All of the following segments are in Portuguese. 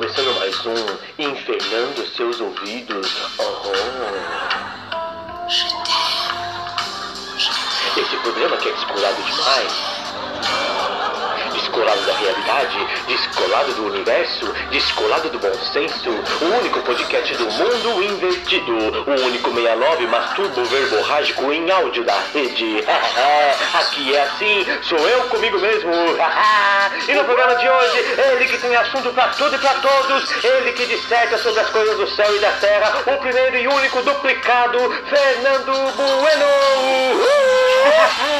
começando mais um Infernando Seus Ouvidos. Oh. Esse programa que é descolado demais. Descolado da realidade, descolado do universo, descolado do bom senso. O único podcast do mundo invertido. O único 69 masturbo verborrágico em áudio da rede. Aqui é assim, sou eu comigo mesmo. e no programa de hoje, ele que tem assunto pra tudo e pra todos. Ele que disserta sobre as coisas do céu e da terra. O primeiro e único duplicado, Fernando Bueno.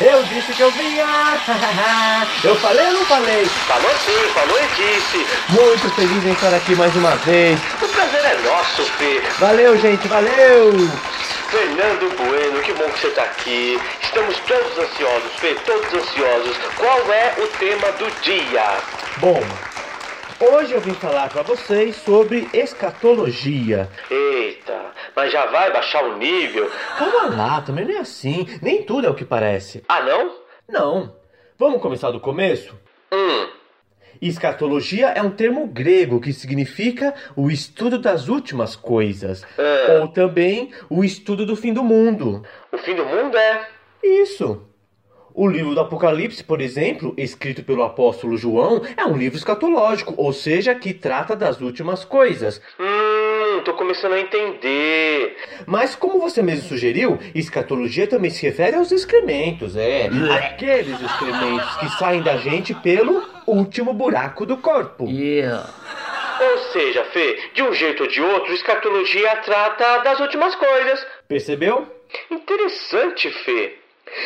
Eu disse que eu vinha! Eu falei ou não falei? Falou sim, falou e disse. Muito feliz em estar aqui mais uma vez. O prazer é nosso, Fê. Valeu, gente, valeu! Fernando Bueno, que bom que você está aqui. Estamos todos ansiosos, Fê, todos ansiosos. Qual é o tema do dia? Bom, hoje eu vim falar para vocês sobre escatologia. Eita, mas já vai baixar o nível? Calma lá, também não é assim. Nem tudo é o que parece. Ah, não? Não. Vamos começar do começo? Hum, Escatologia é um termo grego que significa o estudo das últimas coisas, É. ou também o estudo do fim do mundo. o fim do mundo é. Isso. O livro do Apocalipse, por exemplo, escrito pelo apóstolo João, é um livro escatológico, ou seja, que trata das últimas coisas. Hum, tô começando a entender. Mas, como você mesmo sugeriu, escatologia também se refere aos excrementos, é. Aqueles excrementos que saem da gente pelo último buraco do corpo. Ou seja, Fê, de um jeito ou de outro, escatologia trata das últimas coisas. Percebeu? Interessante, Fê.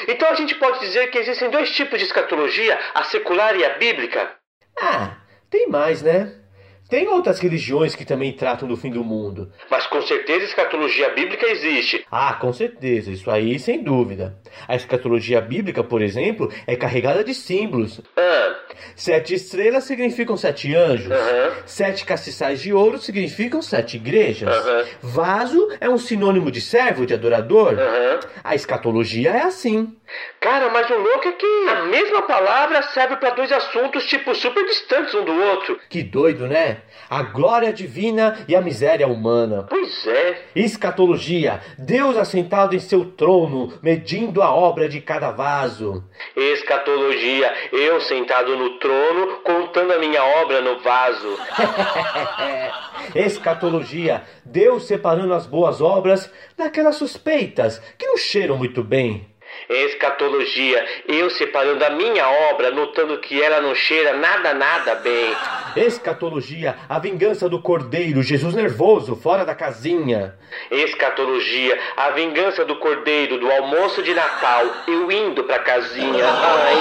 Então a gente pode dizer que existem dois tipos de escatologia, a secular e a bíblica? Ah, tem mais, né? Tem outras religiões que também tratam do fim do mundo. Mas com certeza escatologia bíblica existe. Ah, com certeza, isso aí sem dúvida. A escatologia bíblica, por exemplo, é carregada de símbolos. Ah, Sete estrelas significam sete anjos. Aham. Sete castiçais de ouro significam sete igrejas. Aham. Vaso é um sinônimo de servo, de adorador. aham. A escatologia é assim. Cara, mas o louco é que a mesma palavra serve para dois assuntos, tipo, super distantes um do outro. Que doido, né? A glória divina e a miséria humana. Pois é. Escatologia, Deus assentado em seu trono, medindo a obra de cada vaso. Escatologia, eu sentado no trono, contando a minha obra no vaso. Escatologia, Deus separando as boas obras daquelas suspeitas que não cheiram muito bem. Escatologia, eu separando a minha obra, notando que ela não cheira nada, nada bem. Escatologia, a vingança do cordeiro, Jesus nervoso, fora da casinha. Escatologia, a vingança do cordeiro do almoço de Natal, eu indo pra casinha. Ai,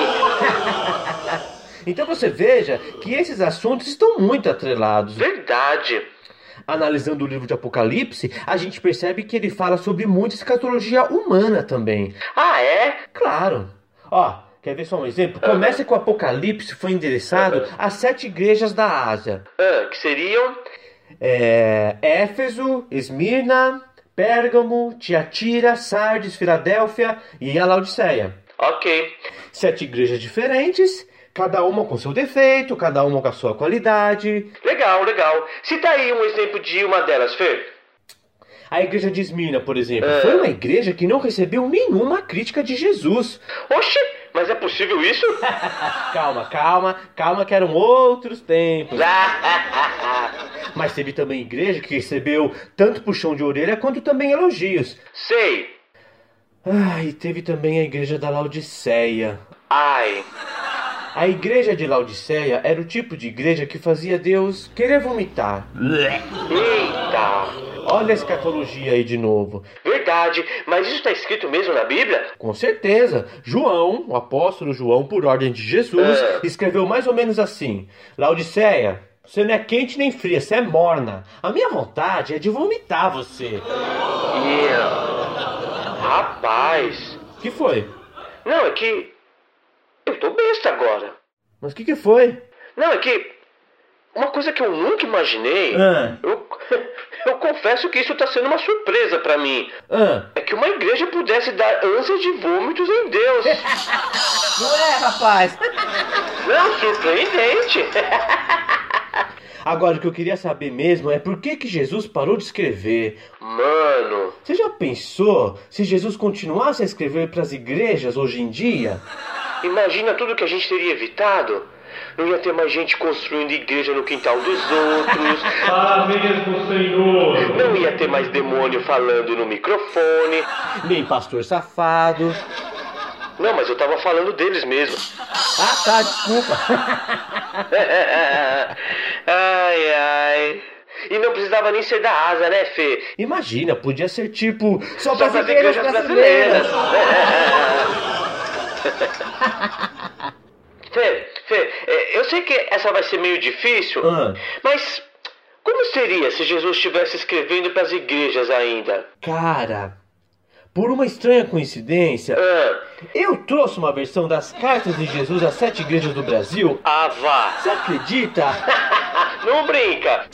Então você veja que esses assuntos estão muito atrelados. verdade. Analisando o livro de Apocalipse, a gente percebe que ele fala sobre muita escatologia humana também. Ah, é? Claro. Ó, quer ver só um exemplo? Começa com o Apocalipse foi endereçado às sete igrejas da Ásia. Ah, que seriam? É, Éfeso, Esmirna, Pérgamo, Tiatira, Sardes, Filadélfia e a Laodiceia. Ok. Sete igrejas diferentes, cada uma com seu defeito, cada uma com a sua qualidade. Legal, legal. Cita aí um exemplo de uma delas, Fê. A igreja de Esmirna, por exemplo, É. foi uma igreja que não recebeu nenhuma crítica de Jesus. Oxi, mas é possível isso? Calma, calma, calma que eram outros tempos. Mas teve também igreja que recebeu tanto puxão de orelha quanto também elogios. Sei. Ah, e teve também a igreja da Laodiceia. Ai. A igreja de Laodiceia era o tipo de igreja que fazia Deus querer vomitar. Eita. Olha a escatologia aí de novo. Verdade, mas isso está escrito mesmo na Bíblia? Com certeza, João, o apóstolo João, por ordem de Jesus, É. escreveu mais ou menos assim: Laodiceia, você não é quente nem fria, você é morna. A minha vontade é de vomitar você. Yeah. Rapaz. que foi? Não, é que. Eu tô besta agora. Mas o que, que foi? Não, é que. Uma coisa que eu nunca imaginei. Ah. Eu, eu confesso que isso tá sendo uma surpresa pra mim. Ah, É que uma igreja pudesse dar ânsias de vômitos em Deus. não é, rapaz. Não, surpreendente. Agora, o que eu queria saber mesmo é por que, que Jesus parou de escrever. Mano, Você já pensou se Jesus continuasse a escrever para as igrejas hoje em dia? Imagina tudo que a gente teria evitado. Não ia ter mais gente construindo igreja no quintal dos outros. Ah, mesmo, Senhor. Não ia ter mais demônio falando no microfone. Nem pastor safado. Não, mas eu tava falando deles mesmo. Ah, tá, desculpa. ai, ai. E não precisava nem ser da asa, né, Fê? Imagina, podia ser tipo só Só para as igrejas igrejas brasileiras. Fê, Fê, é, eu sei que essa vai ser meio difícil, Ah. mas como seria se Jesus estivesse escrevendo para as igrejas ainda? Cara, por uma estranha coincidência, Ah, eu trouxe uma versão das cartas de Jesus às sete igrejas do Brasil. ah, vá. Você acredita? Não brinca.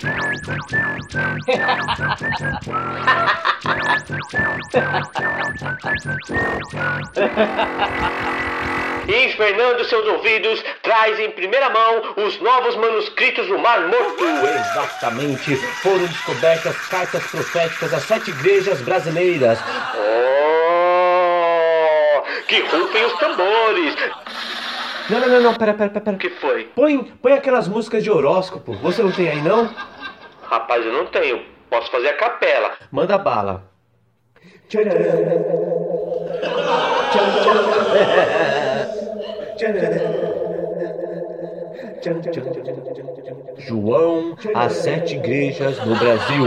Infernando seus ouvidos, traz em primeira mão os novos manuscritos do Mar Morto. Exatamente, foram descobertas cartas proféticas às sete igrejas brasileiras. Oh, que rufem os tambores. Não, não, não, não, pera, pera, pera. pera. O que foi? Põe, põe aquelas músicas de horóscopo. Você não tem aí, não? Rapaz, eu não tenho. Posso fazer a capela. Manda bala. João, as sete igrejas no Brasil.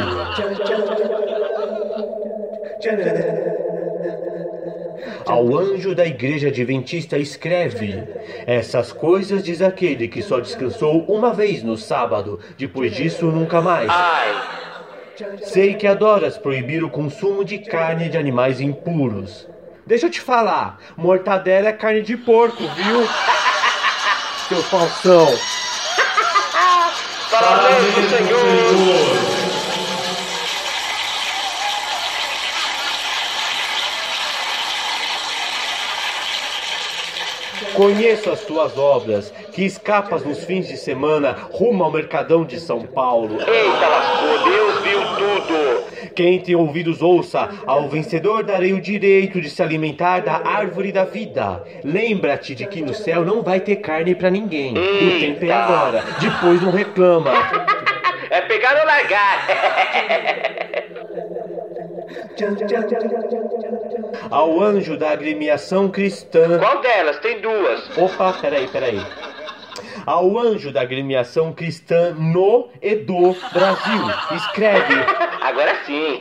Ao anjo da igreja adventista escreve: Essas coisas diz aquele que só descansou uma vez no sábado, depois disso nunca mais. Ai, Sei que adoras proibir o consumo de carne de animais impuros. Deixa eu te falar, mortadela é carne de porco, viu? Seu falsão. parabéns pro Senhor. Conheço as tuas obras, que escapas nos fins de semana rumo ao Mercadão de São Paulo. Eita lascou, Deus viu tudo. Quem tem ouvidos ouça, ao vencedor darei o direito de se alimentar da árvore da vida. Lembra-te de que no céu não vai ter carne pra ninguém. O tempo é Eita. agora, depois não reclama. É pegar ou largar. Ao anjo da agremiação cristã. Qual delas? Tem duas. Opa, peraí, peraí. Ao anjo da agremiação cristã no e do Brasil. Escreve. Agora sim.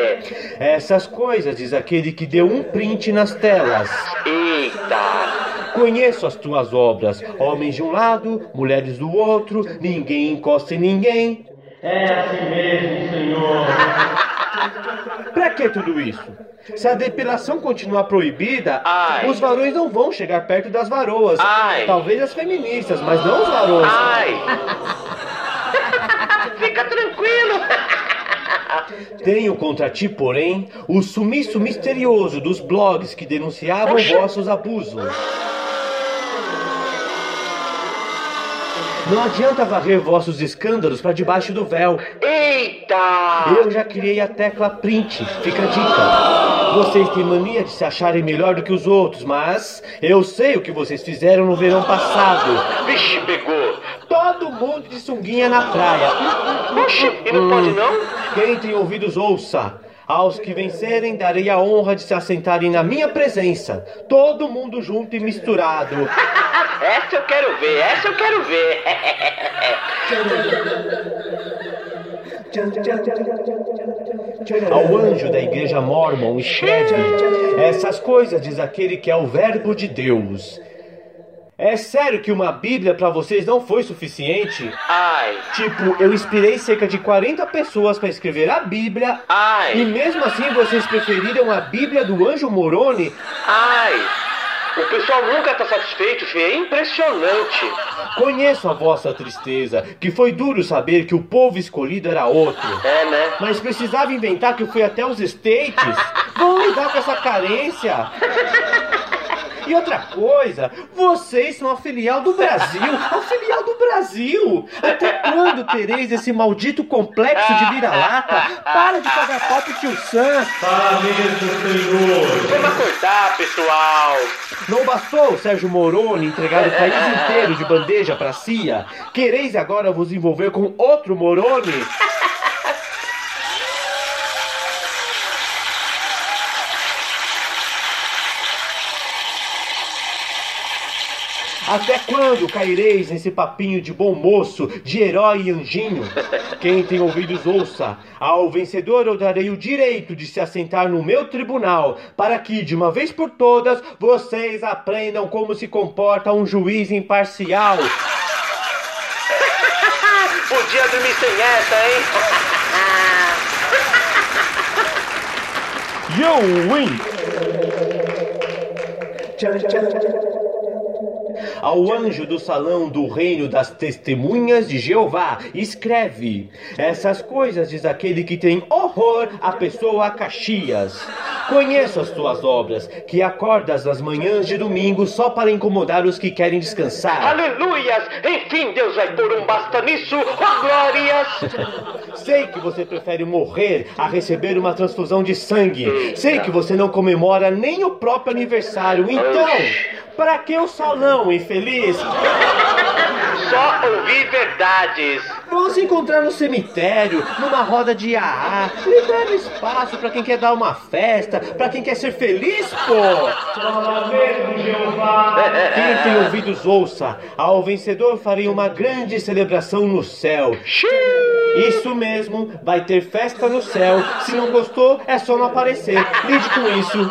Essas coisas, diz aquele que deu um print nas telas. Eita. Conheço as tuas obras, homens de um lado, mulheres do outro, ninguém encosta em ninguém. É assim mesmo, Senhor. Pra que tudo isso? Se a depilação continuar proibida, Ai. os varões não vão chegar perto das varoas. Ai. Talvez as feministas, mas não os varões. Ai. Fica tranquilo. Tenho contra ti, porém, o sumiço misterioso dos blogs que denunciavam Oxe. vossos abusos. Não adianta varrer vossos escândalos para debaixo do véu. Eita. Eu já criei a tecla print, fica a dica. Vocês têm mania de se acharem melhor do que os outros, mas eu sei o que vocês fizeram no verão passado. Vixe, pegou. Todo mundo de sunguinha na praia. Oxi, e não pode não? Quem tem ouvidos, ouça. Aos que vencerem, darei a honra de se assentarem na minha presença. Todo mundo junto e misturado. Essa eu quero ver, essa eu quero ver. Ao anjo da igreja mormon escreve: Essas coisas diz aquele que é o Verbo de Deus. É sério que uma Bíblia para vocês não foi suficiente? Ai, Tipo, eu inspirei cerca de 40 pessoas para escrever a Bíblia. E ai, mesmo assim vocês preferiram a Bíblia do anjo Moroni? ai. O pessoal nunca tá satisfeito, Fê. É impressionante. Conheço a vossa tristeza, que foi duro saber que o povo escolhido era outro. É, né? Mas precisava inventar que eu fui até os States? Vão lidar com essa carência? E outra coisa, vocês são a filial do Brasil, a filial do Brasil. Até quando tereis esse maldito complexo de vira-lata? Para de pagar pau pro tio Sam. Mesmo, Senhor. Vamos acordar, pessoal. Não bastou o Sérgio Moroni entregar o país inteiro de bandeja pra CIA? Quereis agora vos envolver com outro Moroni? Até quando caireis nesse papinho de bom moço, de herói e anjinho? Quem tem ouvidos ouça. Ao vencedor eu darei o direito de se assentar no meu tribunal, para que, de uma vez por todas, vocês aprendam como se comporta um juiz imparcial. Podia dormir sem essa, hein? You win! Ao anjo do salão do reino das testemunhas de Jeová, escreve: Essas coisas diz aquele que tem horror à pessoa Caxias. Conheço as tuas obras, que acordas nas manhãs de domingo só para incomodar os que querem descansar. Aleluias! Enfim, Deus vai pôr um basta nisso. Oh, glórias! Sei que você prefere morrer a receber uma transfusão de sangue. Sei que você não comemora nem o próprio aniversário. Então, para que o salão, infeliz? Só ouvir verdades. Vão se encontrar no cemitério, numa roda de AA. Libera espaço para quem quer dar uma festa, para quem quer ser feliz, pô. Fala mesmo, Jeová. Quem tem ouvidos ouça. Ao vencedor farei uma grande celebração no céu. Isso mesmo, vai ter festa no céu. Se não gostou, é só não aparecer. Lide com isso.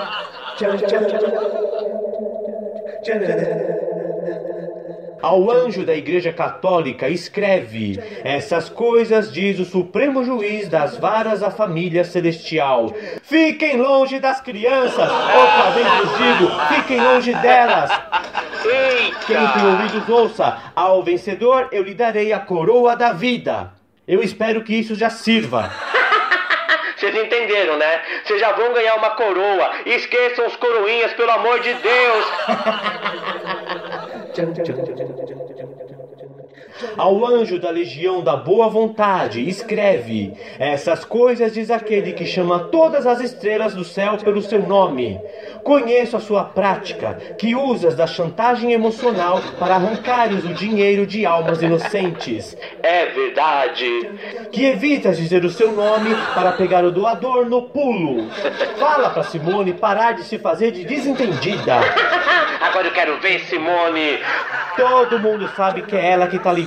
Ao anjo da Igreja Católica escreve: Essas coisas diz o Supremo Juiz das varas da família celestial. Fiquem longe das crianças. Outra vez vos digo: fiquem longe delas. Quem tem ouvidos ouça. Ao vencedor eu lhe darei a coroa da vida. Eu espero que isso já sirva. Vocês entenderam, né? Vocês já vão ganhar uma coroa. Esqueçam os coroinhas, pelo amor de Deus. 真真真真真真。Ao anjo da legião da boa vontade, escreve: Essas coisas diz aquele que chama todas as estrelas do céu pelo seu nome. Conheço a sua prática, que usas da chantagem emocional para arrancares o dinheiro de almas inocentes. É verdade. Que evitas dizer o seu nome para pegar o doador no pulo. Fala pra Simone parar de se fazer de desentendida. Agora eu quero ver, Simone. Todo mundo sabe que é ela que tá ligando,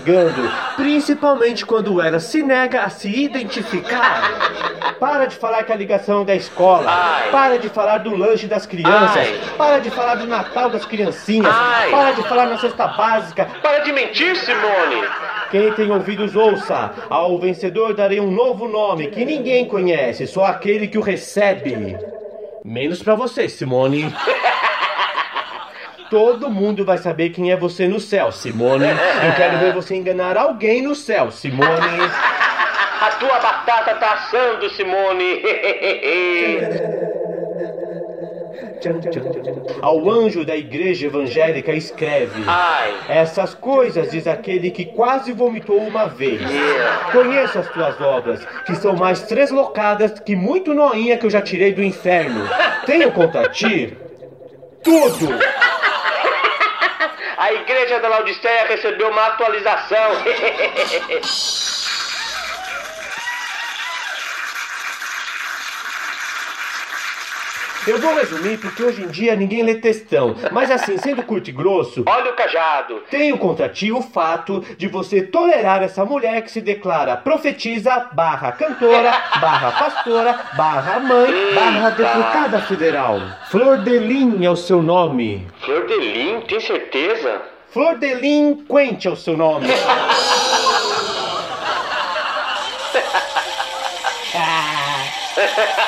principalmente quando ela se nega a se identificar. Para de falar que a ligação é da escola. Ai. Para de falar do lanche das crianças. Ai. Para de falar do Natal das criancinhas. Ai. Para de falar na cesta básica. Para de mentir, Simone. Quem tem ouvidos ouça. Ao vencedor darei um novo nome que ninguém conhece, só aquele que o recebe. Menos pra você, Simone. Todo mundo vai saber quem é você no céu, Simone. Eu quero ver você enganar alguém no céu, Simone. A tua batata tá assando, Simone. Ao anjo da igreja evangélica escreve: Ai. Essas coisas diz aquele que quase vomitou uma vez. Conheço as tuas obras, que são mais treslocadas que muito noinha que eu já tirei do inferno. Tenho contra ti tudo. A igreja da Laodiceia recebeu uma atualização. Eu vou resumir porque hoje em dia ninguém lê textão. Mas assim, sendo curto e grosso, Olha o cajado. tenho contra ti o fato de você tolerar essa mulher que se declara profetisa, barra cantora, barra pastora, barra mãe, barra deputada federal. Flor de Lim é o seu nome. Flor de Lim, tem certeza? Flor de Lim Quente é o seu nome.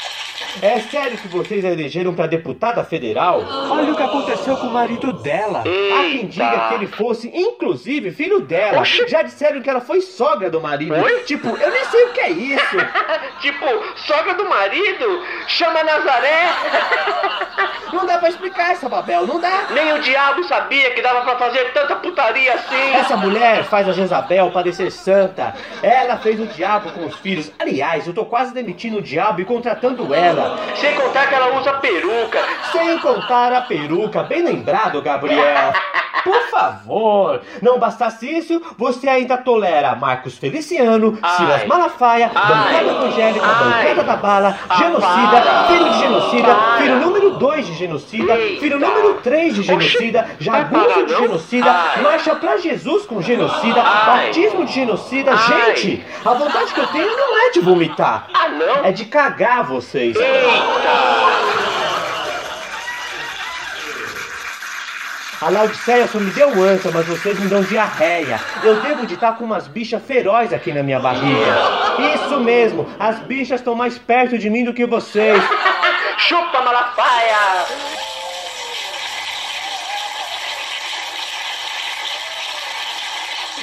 É sério que vocês a elegeram pra deputada federal? Olha o que aconteceu com o marido dela. Há quem diga que ele fosse, inclusive, filho dela. Já disseram que ela foi sogra do marido. Oi? Tipo, eu nem sei o que é isso. Tipo, sogra do marido? Chama Nazaré? Não dá pra explicar essa Babel, não dá. Nem o diabo sabia que dava pra fazer tanta putaria assim. Essa mulher faz a Jezabel parecer santa. Ela fez o diabo com os filhos. Aliás, eu tô quase demitindo o diabo e contratando ela. Sem contar que ela usa peruca. Sem contar a peruca, bem lembrado, Gabriel. Por favor, não bastasse isso, você ainda tolera Marcos Feliciano, Ai. Silas Malafaia, Ai. bancada evangélica, Ai. bancada da bala, genocida, para. filho de genocida, Para. filho número 2 de genocida, Eita. filho número 3 de genocida, Vai jagunço de genocida, Ai. marcha pra Jesus com genocida, Ai. batismo de genocida. Gente, a vontade que eu tenho não é de vomitar, Ah, não? é de cagar vocês. Eita! A Laodiceia só me deu ânsia, mas vocês me dão diarreia. Eu devo de estar com umas bichas ferozes aqui na minha barriga. Isso mesmo, as bichas estão mais perto de mim do que vocês. Chupa, Malafaia!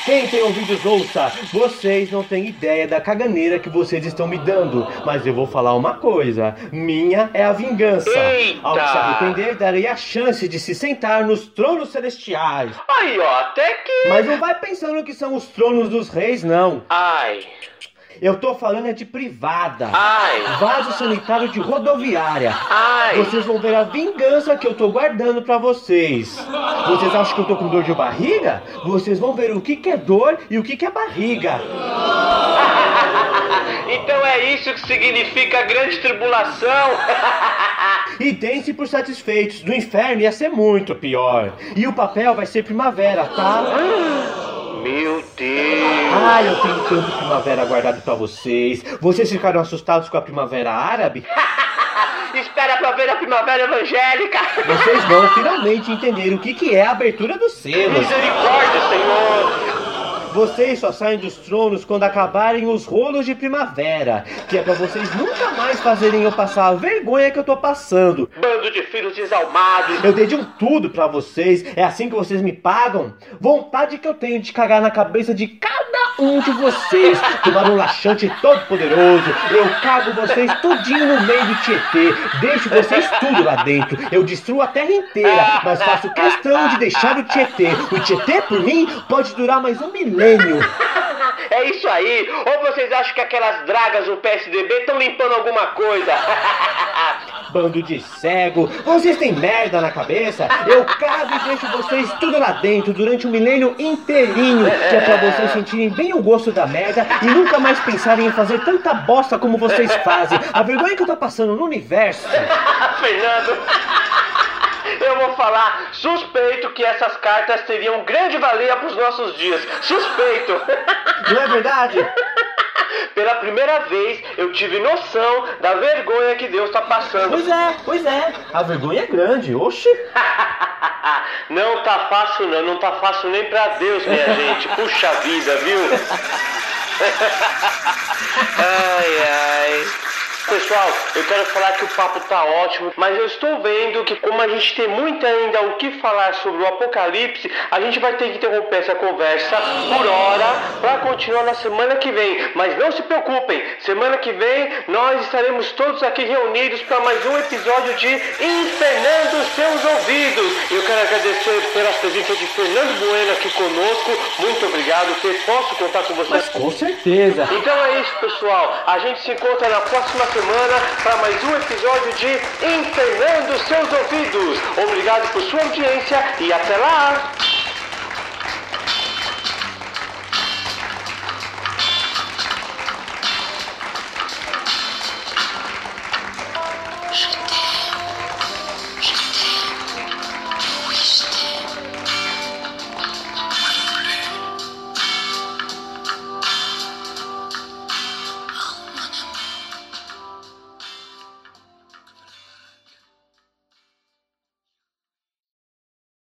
Quem tem ouvidos ouça, vocês não têm ideia da caganeira que vocês estão me dando. Mas eu vou falar uma coisa: minha é a vingança. Eita! Ao se arrepender, darei a chance de se sentar nos tronos celestiais. Aí, ó, até que. Mas não vai pensando que são os tronos dos reis, não. Ai, Eu tô falando é de privada. ai, Vaso sanitário de rodoviária. ai. Vocês vão ver a vingança que eu tô guardando pra vocês. Vocês acham que eu tô com dor de barriga? Vocês vão ver o que, que é dor e o que, que é barriga. Então é isso que significa grande tribulação. E deem-se por satisfeitos. No inferno ia ser muito pior. E o papel vai ser primavera, tá? Meu Deus. Ai, eu tenho tanto primavera guardado pra vocês. Vocês ficaram assustados com a primavera árabe? Espera pra ver a primavera evangélica. Vocês vão finalmente entender o que, que é a abertura dos selos. Misericórdia, Senhor. Vocês só saem dos tronos quando acabarem os rolos de primavera, que é pra vocês nunca mais fazerem eu passar a vergonha que eu tô passando. Bando de filhos desalmados. Eu dei de um tudo pra vocês, é assim que vocês me pagam? Vontade que eu tenho de cagar na cabeça de cada um de vocês, tomar um laxante todo poderoso. Eu cago vocês tudinho no meio do Tietê, deixo vocês tudo lá dentro. Eu destruo a terra inteira, mas faço questão de deixar o Tietê. O Tietê, por mim, pode durar mais um milênio. É isso aí. Ou vocês acham que aquelas dragas do PSDB estão limpando alguma coisa? Bando de cego, vocês têm merda na cabeça? Eu cago e deixo vocês tudo lá dentro durante um milênio inteirinho, que é pra vocês sentirem bem o gosto da merda e nunca mais pensarem em fazer tanta bosta como vocês fazem. A vergonha que eu tô passando no universo. Fernando. Eu vou falar, suspeito que essas cartas teriam grande valia para os nossos dias. Suspeito. Não é verdade? Pela primeira vez eu tive noção da vergonha que Deus está passando. Pois é, pois é. A vergonha é grande, oxe. Não tá fácil não, não tá fácil nem pra Deus, minha gente. Puxa vida, viu? Ai, ai. Pessoal, eu quero falar que o papo tá ótimo, mas eu estou vendo que como a gente tem muito ainda o que falar sobre o apocalipse, a gente vai ter que interromper essa conversa por hora para continuar na semana que vem. Mas não se preocupem, semana que vem nós estaremos todos aqui reunidos para mais um episódio de Infernando Seus Ouvidos. Eu quero agradecer pela presença de Fernando Bueno aqui conosco. Muito obrigado, Fê. Posso contar com você? Mas com certeza. Então é isso, pessoal. A gente se encontra na próxima semana para mais um episódio de Infernando Seus Ouvidos. Obrigado por sua audiência e até lá!